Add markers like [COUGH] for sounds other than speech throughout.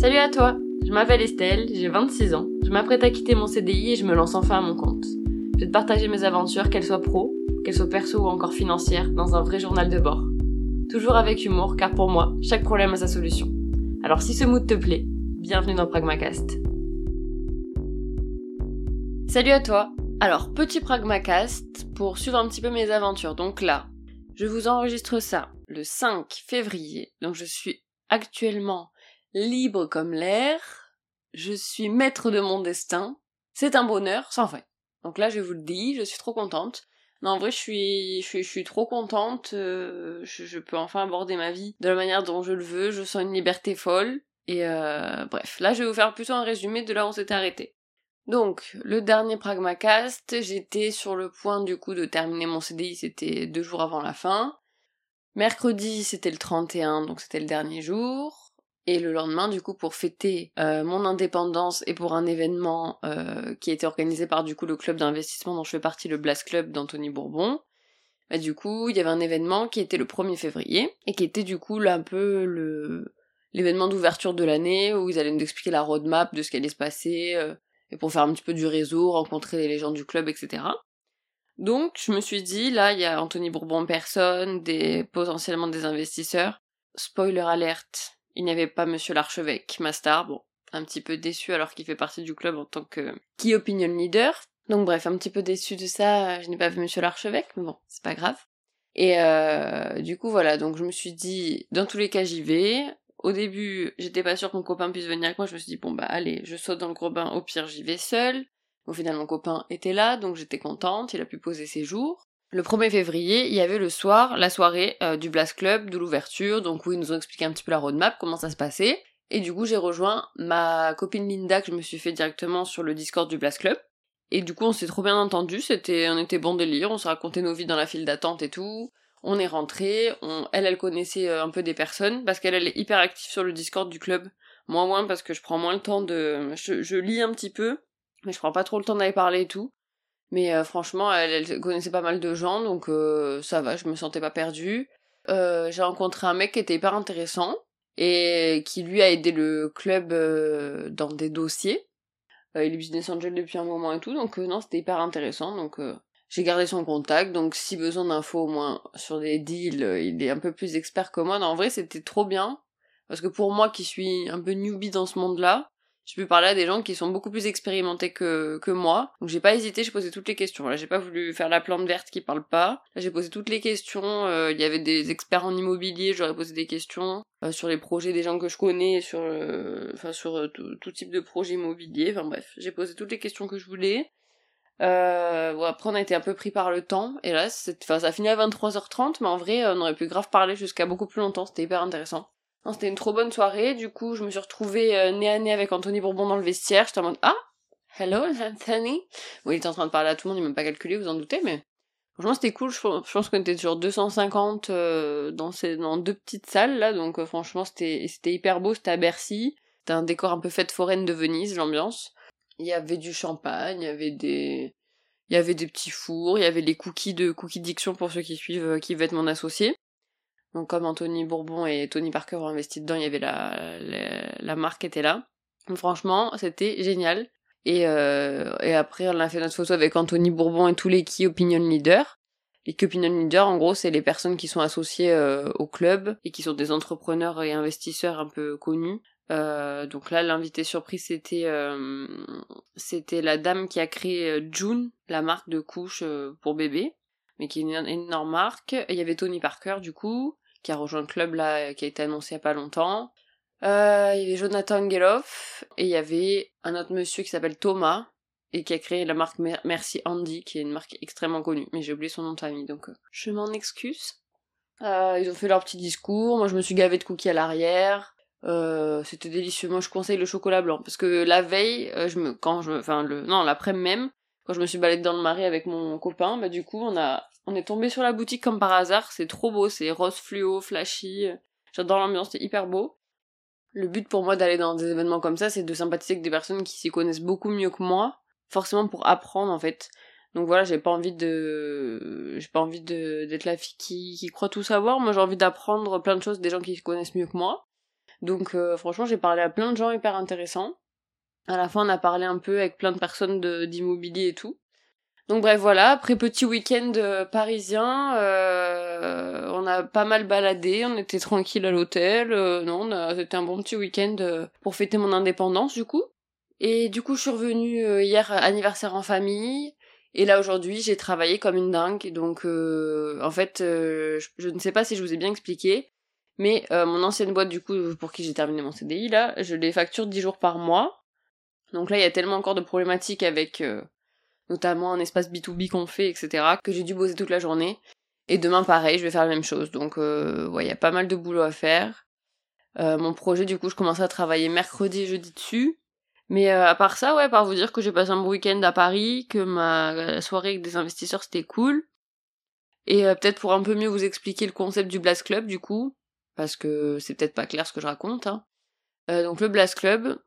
Salut à toi, je m'appelle Estelle, j'ai 26 ans, je m'apprête à quitter mon CDI et je me lance enfin à mon compte. Je vais te partager mes aventures, qu'elles soient pro, qu'elles soient perso ou encore financières, dans un vrai journal de bord. Toujours avec humour, car pour moi, chaque problème a sa solution. Alors si ce mood te plaît, bienvenue dans Pragmacast. Salut à toi Alors, petit Pragmacast pour suivre un petit peu mes aventures. Donc là, je vous enregistre ça le 5 février, donc je suis actuellement libre comme l'air, je suis maître de mon destin, c'est un bonheur sans fin. Donc là, je vous le dis, je suis trop contente. Non, en vrai, je suis, je suis, je suis trop contente. euh, je, peux enfin aborder ma vie de la manière dont je le veux. Je sens une liberté folle. Et euh, bref, là, je vais vous faire plutôt un résumé de là où on s'était arrêté. Donc, le dernier Pragmacast, j'étais sur le point du coup de terminer mon CDI, c'était deux jours avant la fin. Mercredi, c'était le 31, donc c'était le dernier jour. Et le lendemain, du coup, pour fêter euh, mon indépendance et pour un événement euh, qui été organisé par du coup le club d'investissement dont je fais partie, le Blast Club d'Anthony Bourbon, bah du coup, il y avait un événement qui était le 1er février et qui était du coup là un peu l'événement d'ouverture de l'année où ils allaient nous expliquer la roadmap de ce qui allait se passer euh, et pour faire un petit peu du réseau, rencontrer les gens du club, etc. Donc, je me suis dit, là, il y a Anthony Bourbon en personne, des, potentiellement des investisseurs. Spoiler alerte, il n'y avait pas Monsieur l'archevêque, ma star, bon, un petit peu déçu alors qu'il fait partie du club en tant que key opinion leader. Donc bref, un petit peu déçu de ça, je n'ai pas vu Monsieur l'archevêque, mais bon, c'est pas grave. Et euh, du coup, voilà, donc je me suis dit, dans tous les cas, j'y vais. Au début, j'étais pas sûre que mon copain puisse venir avec moi, je me suis dit, bon bah allez, je saute dans le gros bain, au pire j'y vais seule. Au final, mon copain était là, donc j'étais contente, il a pu poser ses jours. Le 1er février, il y avait le soir, la soirée euh, du Blast Club, de l'ouverture, donc où ils nous ont expliqué un petit peu la roadmap, comment ça se passait. Et du coup, j'ai rejoint ma copine Linda que je me suis fait directement sur le Discord du Blast Club. Et du coup, on s'est trop bien entendu, c'était, on était bon délire, on s'est raconté nos vies dans la file d'attente et tout. On est rentré, elle, elle connaissait euh, un peu des personnes, parce qu'elle, elle est hyper active sur le Discord du club. Moi, moins, parce que je prends moins le temps de, je, je lis un petit peu, mais je prends pas trop le temps d'aller parler et tout. Mais euh, franchement, elle, connaissait pas mal de gens, donc euh, ça va, je me sentais pas perdue. Euh, j'ai rencontré un mec qui était hyper intéressant et qui lui a aidé le club dans des dossiers. il est business angel depuis un moment et tout, donc non, c'était hyper intéressant. Donc j'ai gardé son contact, donc si besoin d'infos au moins sur des deals, il est un peu plus expert que moi. Non, en vrai, c'était trop bien parce que pour moi qui suis un peu newbie dans ce monde-là, je peux parler à des gens qui sont beaucoup plus expérimentés que, moi. Donc j'ai pas hésité, j'ai posé toutes les questions. Là, j'ai pas voulu faire la plante verte qui parle pas. Là, j'ai posé toutes les questions. Euh, Il y avait des experts en immobilier, j'aurais posé des questions euh, sur les projets des gens que je connais, sur, euh, enfin sur tout, type de projet immobilier. Enfin bref, j'ai posé toutes les questions que je voulais. Euh, bon, après on a été un peu pris par le temps et là ça a fini à 23h30 mais en vrai on aurait pu grave parler jusqu'à beaucoup plus longtemps c'était hyper intéressant c'était une trop bonne soirée. Du coup, je me suis retrouvée euh, nez à nez avec Anthony Bourbon dans le vestiaire. J'étais en mode Ah, hello [LAUGHS] Anthony. Bon, il était en train de parler à tout le monde, il m'a pas calculé, vous en doutez, mais franchement, c'était cool. Je, pense qu'on était sur 250 euh, dans, ces, dans deux petites salles là, donc euh, franchement, c'était c'était hyper beau. C'était à Bercy. C'était un décor un peu fête foraine de Venise, l'ambiance. Il y avait du champagne, il y avait des il y avait des petits fours, il y avait les cookies de Cookie Diction pour ceux qui suivent, qui veulent être mon associé. Donc comme Anthony Bourbon et Tony Parker ont investi dedans, il y avait la, la, la marque était là. Donc, franchement, c'était génial. Et, euh, et après, on a fait notre photo avec Anthony Bourbon et tous les key opinion leaders. Les key opinion leaders, en gros, c'est les personnes qui sont associées euh, au club et qui sont des entrepreneurs et investisseurs un peu connus. Euh, donc là, l'invité surprise, c'était euh, c'était la dame qui a créé June, la marque de couches pour bébé mais qui est une énorme marque. Il y avait Tony Parker, du coup, qui a rejoint le club, là, qui a été annoncé il y a pas longtemps. Euh, il y avait Jonathan Geloff, et il y avait un autre monsieur qui s'appelle Thomas, et qui a créé la marque Merci Andy, qui est une marque extrêmement connue, mais j'ai oublié son nom de famille, donc euh, je m'en excuse. Euh, ils ont fait leur petit discours, moi je me suis gavé de cookies à l'arrière, c'était délicieux. Moi je conseille le chocolat blanc, parce que la veille, je me, quand je, enfin le, non l'après-midi même, quand je me suis baladée dans le marais avec mon copain, bah du coup on a on est tombé sur la boutique comme par hasard, c'est trop beau, c'est rose fluo, flashy, j'adore l'ambiance, c'est hyper beau. Le but pour moi d'aller dans des événements comme ça, c'est de sympathiser avec des personnes qui s'y connaissent beaucoup mieux que moi, forcément pour apprendre en fait. Donc voilà, j'ai pas envie de j'ai pas envie de d'être la fille qui croit tout savoir, moi j'ai envie d'apprendre plein de choses des gens qui se connaissent mieux que moi. Donc franchement, j'ai parlé à plein de gens hyper intéressants. À la fin, on a parlé un peu avec plein de personnes d'immobilier et tout. Donc bref, voilà, après petit week-end euh, parisien, euh, on a pas mal baladé, on était tranquille à l'hôtel, euh, non, c'était un bon petit week-end pour fêter mon indépendance du coup. Et du coup, je suis revenue hier anniversaire en famille, et là aujourd'hui, j'ai travaillé comme une dingue, donc en fait, je, ne sais pas si je vous ai bien expliqué, mais mon ancienne boîte du coup, pour qui j'ai terminé mon CDI là, je les facture 10 jours par mois. Donc là, il y a tellement encore de problématiques avec notamment un espace B2B qu'on fait, etc., que j'ai dû bosser toute la journée. Et demain, pareil, je vais faire la même chose. Donc, euh, il y a pas mal de boulot à faire. Euh, mon projet, du coup, je commence à travailler mercredi et jeudi dessus. Mais euh, à part ça, ouais, à part vous dire que j'ai passé un bon week-end à Paris, que ma soirée avec des investisseurs, c'était cool. Et peut-être pour un peu mieux vous expliquer le concept du Blast Club, du coup, parce que c'est peut-être pas clair ce que je raconte. Hein. donc le Blast Club,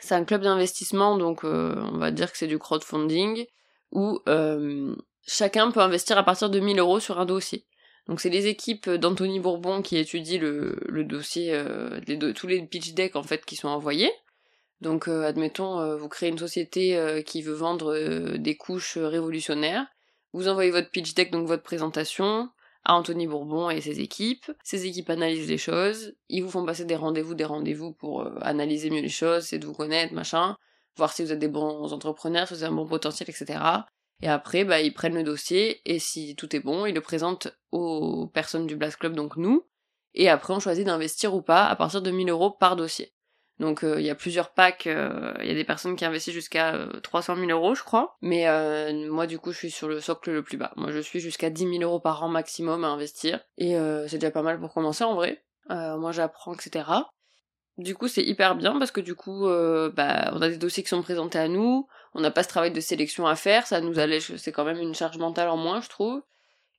c'est un club d'investissement, donc on va dire que c'est du crowdfunding où euh, chacun peut investir à partir de 1000 euros sur un dossier. Donc c'est les équipes d'Anthony Bourbon qui étudient le, dossier, euh, tous les pitch decks en fait qui sont envoyés. Donc euh, admettons, vous créez une société qui veut vendre des couches révolutionnaires. Vous envoyez votre pitch deck, donc votre présentation, à Anthony Bourbon et ses équipes. Ses équipes analysent les choses. Ils vous font passer des rendez-vous, des rendez-vous pour analyser mieux les choses, c'est de vous connaître, machin voir si vous êtes des bons entrepreneurs, si vous avez un bon potentiel, etc. Et après, bah, ils prennent le dossier, et si tout est bon, ils le présentent aux personnes du Blast Club, donc nous, et après on choisit d'investir ou pas à partir de 1000 euros par dossier. Donc euh, il y a plusieurs packs, euh, il y a des personnes qui investissent jusqu'à 300 000 euros je crois, mais euh, moi du coup je suis sur le socle le plus bas. Moi je suis jusqu'à 10 000 euros par an maximum à investir, et c'est déjà pas mal pour commencer en vrai. moi j'apprends, etc. Du coup, c'est hyper bien parce que du coup, euh, bah, on a des dossiers qui sont présentés à nous, on n'a pas ce travail de sélection à faire, ça nous allège, c'est quand même une charge mentale en moins, je trouve.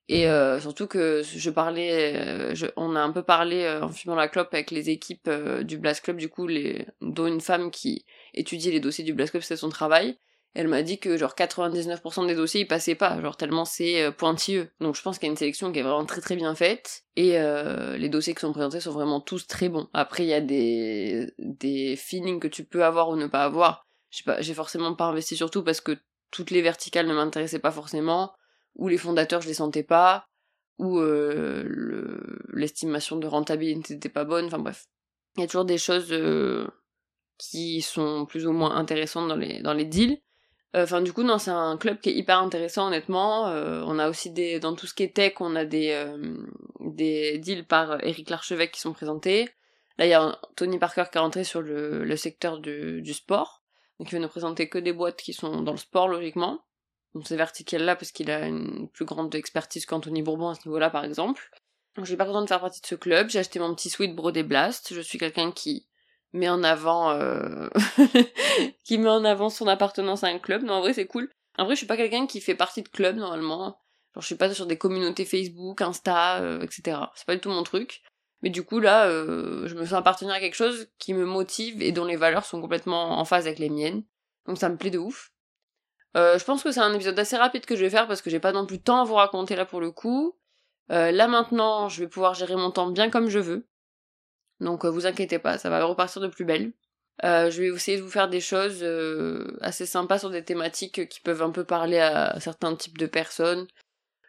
Et euh, surtout que je parlais, euh, on a un peu parlé en fumant la clope avec les équipes du Blast Club, du coup, les, dont une femme qui étudie les dossiers du Blast Club, c'est son travail elle m'a dit que genre 99% des dossiers ils passaient pas, genre tellement c'est euh, pointilleux. Donc je pense qu'il y a une sélection qui est vraiment très très bien faite et euh, les dossiers qui sont présentés sont vraiment tous très bons. Après il y a des des feelings que tu peux avoir ou ne pas avoir. J'ai pas j'ai forcément pas investi sur tout parce que toutes les verticales ne m'intéressaient pas forcément ou les fondateurs je les sentais pas ou euh, l'estimation de rentabilité n'était pas bonne, enfin bref. Il y a toujours des choses qui sont plus ou moins intéressantes dans les dans les deals enfin, du coup, non, c'est un club qui est hyper intéressant, honnêtement. Euh, on a aussi des, dans tout ce qui est tech, on a des, euh, des deals par Eric Larchevêque qui sont présentés. Là, il y a Tony Parker qui est rentré sur le, le secteur du, du sport. Donc, il va nous présenter que des boîtes qui sont dans le sport, logiquement. Donc, c'est vertical là parce qu'il a une plus grande expertise qu'Anthony Bourbon à ce niveau-là, par exemple. Donc, suis pas contente de faire partie de ce club. J'ai acheté mon petit sweat Brodé Blast. Je suis quelqu'un qui met en avant euh... [LAUGHS] qui met en avant son appartenance à un club. Non, en vrai, c'est cool. En vrai, je suis pas quelqu'un qui fait partie de club normalement. Genre, je suis pas sur des communautés Facebook, Insta, euh, etc. C'est pas du tout mon truc. Mais du coup, là, euh, je me sens appartenir à quelque chose qui me motive et dont les valeurs sont complètement en phase avec les miennes. Donc ça me plaît de ouf. Je pense que c'est un épisode assez rapide que je vais faire parce que j'ai pas non plus tant à vous raconter là pour le coup. là maintenant, je vais pouvoir gérer mon temps bien comme je veux. Donc euh, vous inquiétez pas, ça va repartir de plus belle. Euh, je vais essayer de vous faire des choses euh, assez sympas sur des thématiques qui peuvent un peu parler à certains types de personnes.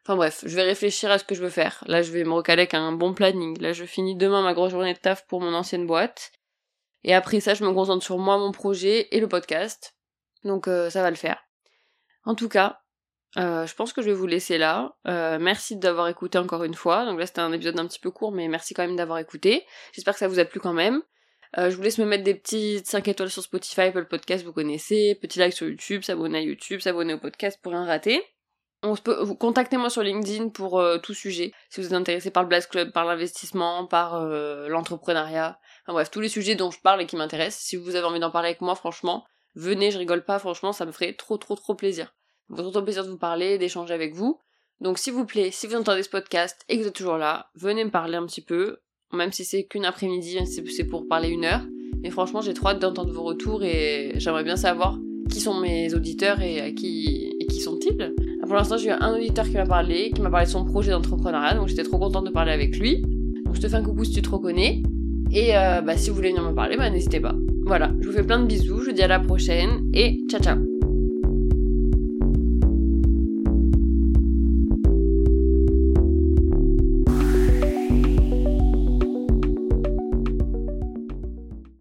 Enfin bref, je vais réfléchir à ce que je veux faire. Là, je vais me recaler avec un bon planning. Là, je finis demain ma grosse journée de taf pour mon ancienne boîte. Et après ça, je me concentre sur moi, mon projet et le podcast. Donc ça va le faire. En tout cas, euh, je pense que je vais vous laisser là. Euh, merci d'avoir écouté encore une fois. Donc là c'était un épisode un petit peu court, mais merci quand même d'avoir écouté. J'espère que ça vous a plu quand même. Euh, je vous laisse me mettre des petites 5 étoiles sur Spotify, Apple Podcast, vous connaissez. Petit like sur YouTube, s'abonner à YouTube, s'abonner au podcast pour rien rater. On se peut, contactez-moi sur LinkedIn pour tout sujet. Si vous êtes intéressé par le Blast Club, par l'investissement, par l'entrepreneuriat. Enfin bref, tous les sujets dont je parle et qui m'intéressent. Si vous avez envie d'en parler avec moi, franchement, venez, je rigole pas, franchement, ça me ferait trop trop trop plaisir votre plaisir de vous parler, d'échanger avec vous. Donc s'il vous plaît, si vous entendez ce podcast et que vous êtes toujours là, venez me parler un petit peu, même si c'est qu'une après-midi, c'est pour parler une heure. Mais franchement, j'ai trop hâte d'entendre vos retours et j'aimerais bien savoir qui sont mes auditeurs et à qui, et qui sont-ils. Pour l'instant, j'ai eu un auditeur qui m'a parlé, qui m'a parlé de son projet d'entrepreneuriat, donc j'étais trop contente de parler avec lui. Donc je te fais un coucou si tu te reconnais. Et euh, bah, si vous voulez venir me parler, bah, n'hésitez pas. Voilà, je vous fais plein de bisous, je vous dis à la prochaine et ciao ciao